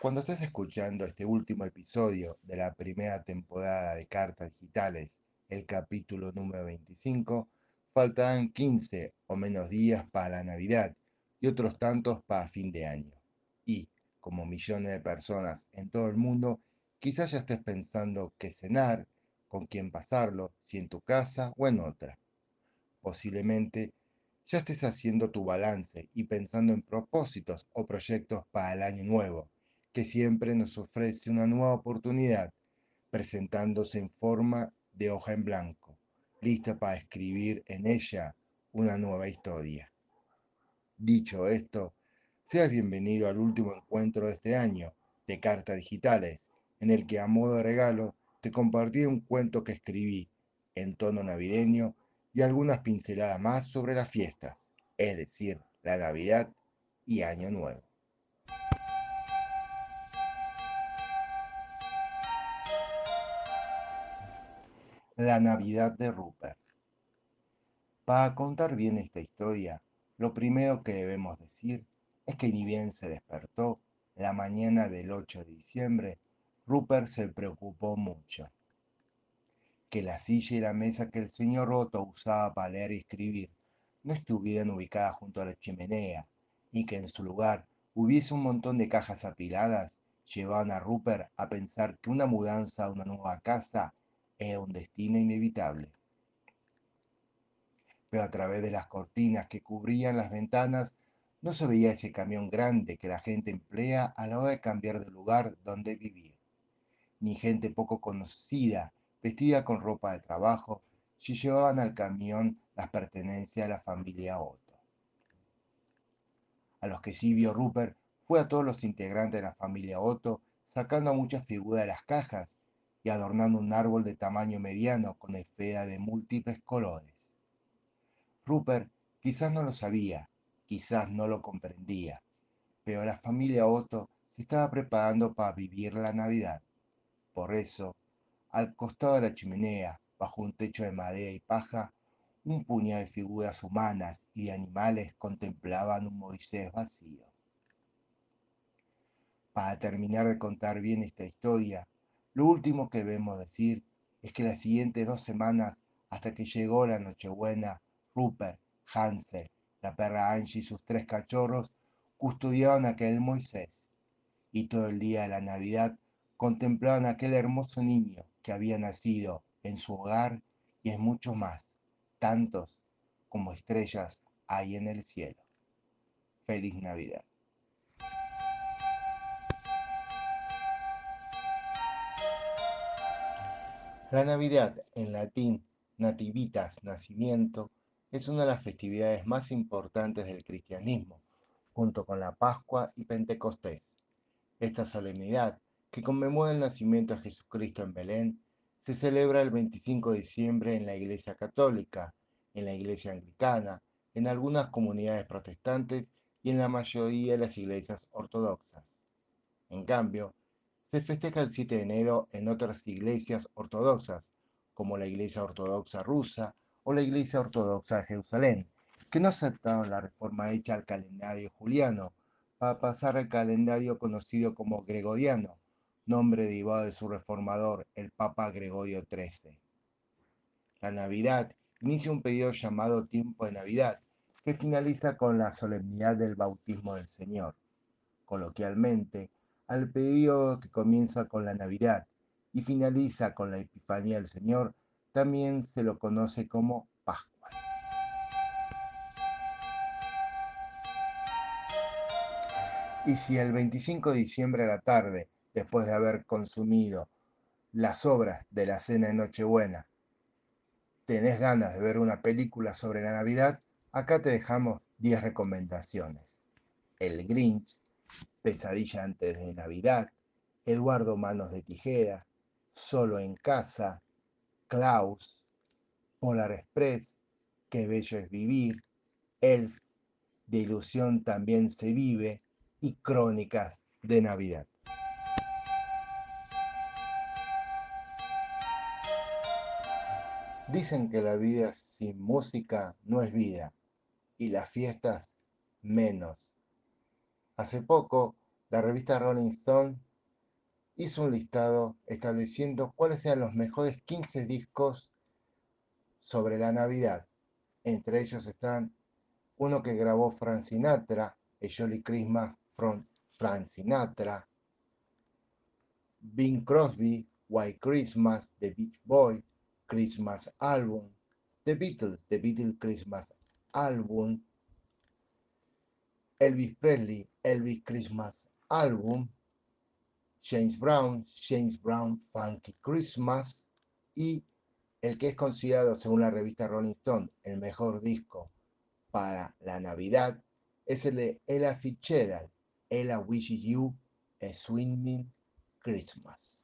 Cuando estés escuchando este último episodio de la primera temporada de Cartas Digitales, el capítulo número 25, faltarán 15 o menos días para la Navidad y otros tantos para fin de año. Y, como millones de personas en todo el mundo, quizás ya estés pensando qué cenar, con quién pasarlo, si en tu casa o en otra. Posiblemente ya estés haciendo tu balance y pensando en propósitos o proyectos para el año nuevo, que siempre nos ofrece una nueva oportunidad, presentándose en forma de hoja en blanco, lista para escribir en ella una nueva historia. Dicho esto, seas bienvenido al último encuentro de este año de cartas digitales, en el que a modo de regalo te compartí un cuento que escribí en tono navideño y algunas pinceladas más sobre las fiestas, es decir, la Navidad y Año Nuevo. La Navidad de Rupert. Para contar bien esta historia, lo primero que debemos decir es que ni bien se despertó la mañana del 8 de diciembre, Rupert se preocupó mucho que la silla y la mesa que el señor Otto usaba para leer y escribir no estuvieran ubicadas junto a la chimenea, y que en su lugar hubiese un montón de cajas apiladas, llevaban a Rupert a pensar que una mudanza a una nueva casa era un destino inevitable. Pero a través de las cortinas que cubrían las ventanas no se veía ese camión grande que la gente emplea a la hora de cambiar de lugar donde vivir, ni gente poco conocida vestida con ropa de trabajo, si llevaban al camión las pertenencias de la familia Otto. A los que sí vio Rupert fue a todos los integrantes de la familia Otto, sacando a muchas figuras de las cajas y adornando un árbol de tamaño mediano con esfera de múltiples colores. Rupert quizás no lo sabía, quizás no lo comprendía, pero la familia Otto se estaba preparando para vivir la Navidad. Por eso, al costado de la chimenea, bajo un techo de madera y paja, un puñado de figuras humanas y de animales contemplaban un Moisés vacío. Para terminar de contar bien esta historia, lo último que debemos decir es que las siguientes dos semanas, hasta que llegó la Nochebuena, Rupert, Hansel, la perra Angie y sus tres cachorros custodiaban aquel Moisés, y todo el día de la Navidad contemplaban aquel hermoso niño que había nacido en su hogar y en mucho más, tantos como estrellas hay en el cielo. Feliz Navidad. La Navidad, en latín nativitas, nacimiento, es una de las festividades más importantes del cristianismo, junto con la Pascua y Pentecostés. Esta solemnidad que conmemora el nacimiento de Jesucristo en Belén, se celebra el 25 de diciembre en la Iglesia Católica, en la Iglesia Anglicana, en algunas comunidades protestantes y en la mayoría de las iglesias ortodoxas. En cambio, se festeja el 7 de enero en otras iglesias ortodoxas, como la Iglesia Ortodoxa rusa o la Iglesia Ortodoxa de Jerusalén, que no aceptaron la reforma hecha al calendario juliano para pasar al calendario conocido como gregoriano, nombre derivado de su reformador, el Papa Gregorio XIII. La Navidad inicia un periodo llamado tiempo de Navidad, que finaliza con la solemnidad del bautismo del Señor. Coloquialmente, al periodo que comienza con la Navidad y finaliza con la Epifanía del Señor, también se lo conoce como Pascuas. Y si el 25 de diciembre a la tarde después de haber consumido las obras de la cena de Nochebuena, tenés ganas de ver una película sobre la Navidad, acá te dejamos 10 recomendaciones. El Grinch, Pesadilla antes de Navidad, Eduardo Manos de Tijera, Solo en Casa, Klaus, Polar Express, Qué Bello es Vivir, Elf, De Ilusión también se vive y Crónicas de Navidad. Dicen que la vida sin música no es vida y las fiestas menos. Hace poco la revista Rolling Stone hizo un listado estableciendo cuáles eran los mejores 15 discos sobre la Navidad. Entre ellos están uno que grabó Frank Sinatra, A Jolly Christmas from Frank Sinatra, Bing Crosby, White Christmas, The Beach Boy, Christmas Album, The Beatles, The Beatles Christmas Album, Elvis Presley, Elvis Christmas Album, James Brown, James Brown Funky Christmas. Y el que es considerado según la revista Rolling Stone el mejor disco para la Navidad es el de Ella Fitzgerald, Ella Wishes You a Swimming Christmas.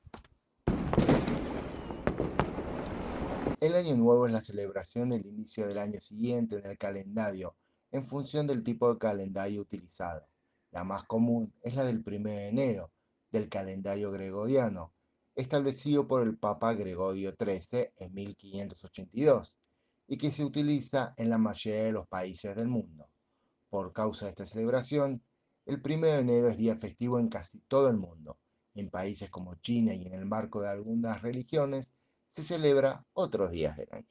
El año nuevo es la celebración del inicio del año siguiente en el calendario en función del tipo de calendario utilizado. La más común es la del 1 de enero del calendario gregoriano, establecido por el Papa Gregorio XIII en 1582 y que se utiliza en la mayoría de los países del mundo. Por causa de esta celebración, el 1 de enero es día festivo en casi todo el mundo. En países como China y en el marco de algunas religiones, se celebra otros días del año.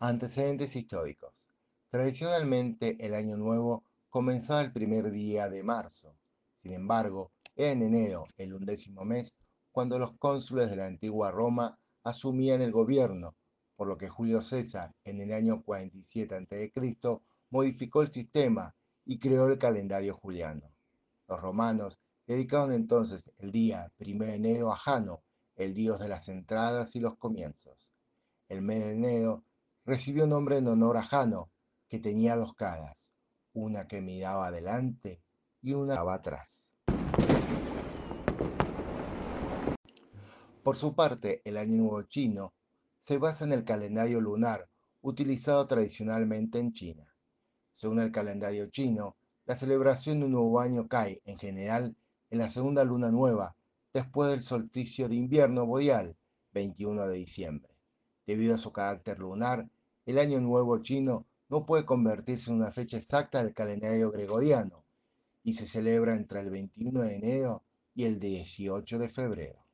Antecedentes históricos. Tradicionalmente el año nuevo comenzaba el primer día de marzo. Sin embargo, era en enero, el undécimo mes, cuando los cónsules de la antigua Roma asumían el gobierno, por lo que Julio César, en el año 47 a.C., modificó el sistema y creó el calendario juliano. Los romanos dedicaron entonces el día 1 de enero a Jano, el dios de las entradas y los comienzos. El mes de enero recibió nombre en honor a Jano, que tenía dos caras, una que miraba adelante y una que miraba atrás. Por su parte, el Año Nuevo chino se basa en el calendario lunar utilizado tradicionalmente en China. Según el calendario chino, la celebración de un nuevo año cae, en general, en la segunda luna nueva, después del solsticio de invierno boreal, 21 de diciembre. Debido a su carácter lunar, el año nuevo chino no puede convertirse en una fecha exacta del calendario gregoriano y se celebra entre el 21 de enero y el 18 de febrero.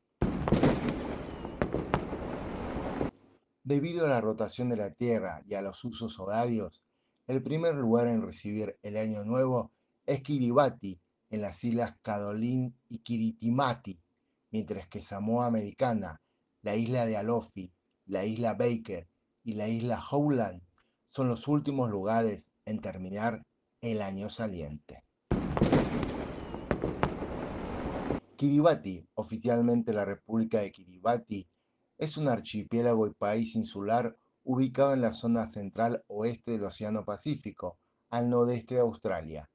Debido a la rotación de la Tierra y a los usos horarios, el primer lugar en recibir el Año Nuevo es Kiribati, en las islas Cadolín y Kiritimati, mientras que Samoa Americana, la isla de Alofi, la isla Baker y la isla Howland son los últimos lugares en terminar el año saliente. Kiribati, oficialmente la República de Kiribati, es un archipiélago y país insular ubicado en la zona central oeste del Océano Pacífico, al nordeste de Australia.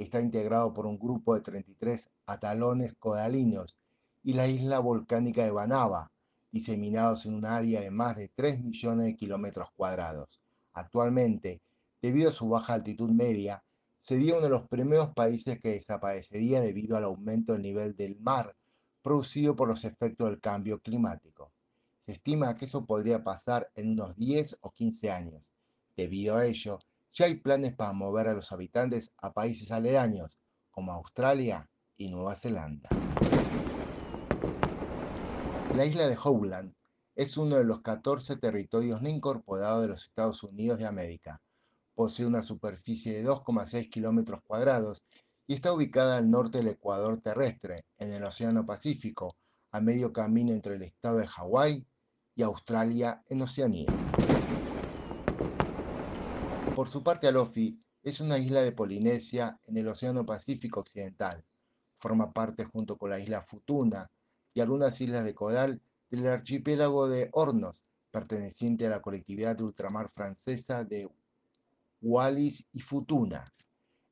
Está integrado por un grupo de 33 atalones coralinos y la isla volcánica de Banaba, diseminados en un área de más de 3 millones de kilómetros cuadrados. Actualmente, debido a su baja altitud media, sería uno de los primeros países que desaparecería debido al aumento del nivel del mar producido por los efectos del cambio climático. Se estima que eso podría pasar en unos 10 o 15 años. Debido a ello, ya hay planes para mover a los habitantes a países aledaños, como Australia y Nueva Zelanda. La isla de Howland es uno de los 14 territorios no incorporados de los Estados Unidos de América. Posee una superficie de 2,6 kilómetros cuadrados y está ubicada al norte del ecuador terrestre, en el Océano Pacífico, a medio camino entre el estado de Hawái y Australia en Oceanía. Por su parte, Alofi es una isla de Polinesia en el Océano Pacífico Occidental. Forma parte junto con la isla Futuna y algunas islas de coral del archipiélago de Hornos, perteneciente a la colectividad de ultramar francesa de Wallis y Futuna.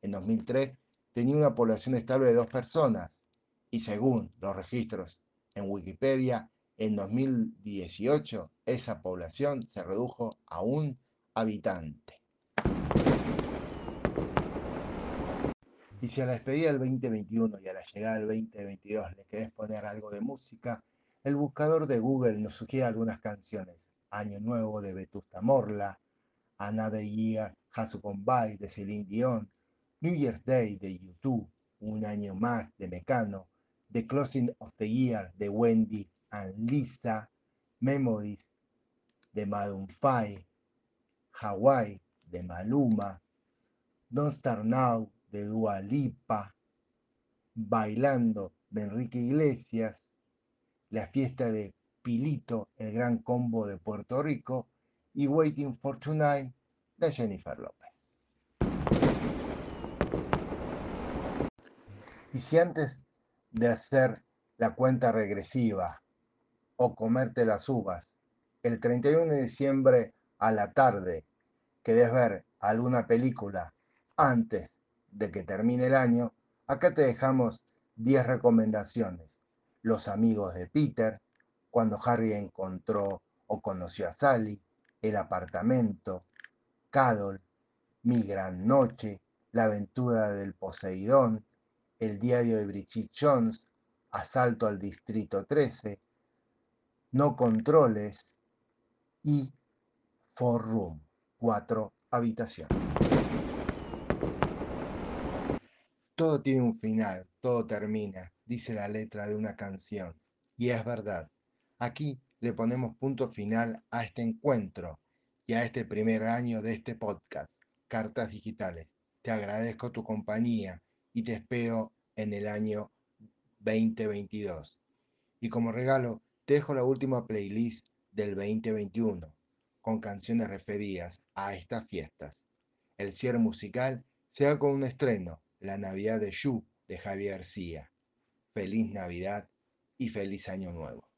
En 2003 tenía una población estable de dos personas y según los registros en Wikipedia, en 2018 esa población se redujo a un habitante. Y si a la despedida del 2021 y a la llegada del 2022 le querés poner algo de música, el buscador de Google nos sugiere algunas canciones. Año Nuevo de Vetusta Morla, Another Year Has Gone By de Celine Dion, New Year's Day de YouTube, Un año más de Mecano, The Closing of the Year de Wendy and Lisa, Memories de Maroon 5, Hawaii de Maluma, Don't Start Now de Dua Lipa, Bailando de Enrique Iglesias, la fiesta de Pilito, el gran combo de Puerto Rico, y Waiting for Tonight de Jennifer López. Y si antes de hacer la cuenta regresiva o comerte las uvas, el 31 de diciembre a la tarde querés ver alguna película antes de que termine el año, acá te dejamos 10 recomendaciones. Los amigos de Peter, cuando Harry encontró o conoció a Sally, El apartamento, Cadol, Mi gran noche, La aventura del Poseidón, El diario de Bridget Jones, Asalto al Distrito 13, No controles y Four Room, cuatro habitaciones. Todo tiene un final, todo termina, dice la letra de una canción. Y es verdad. Aquí le ponemos punto final a este encuentro y a este primer año de este podcast, Cartas Digitales. Te agradezco tu compañía y te espero en el año 2022. Y como regalo, te dejo la última playlist del 2021 con canciones referidas a estas fiestas. El cierre musical sea con un estreno la Navidad de Yu de Javier García. Feliz Navidad y feliz Año Nuevo.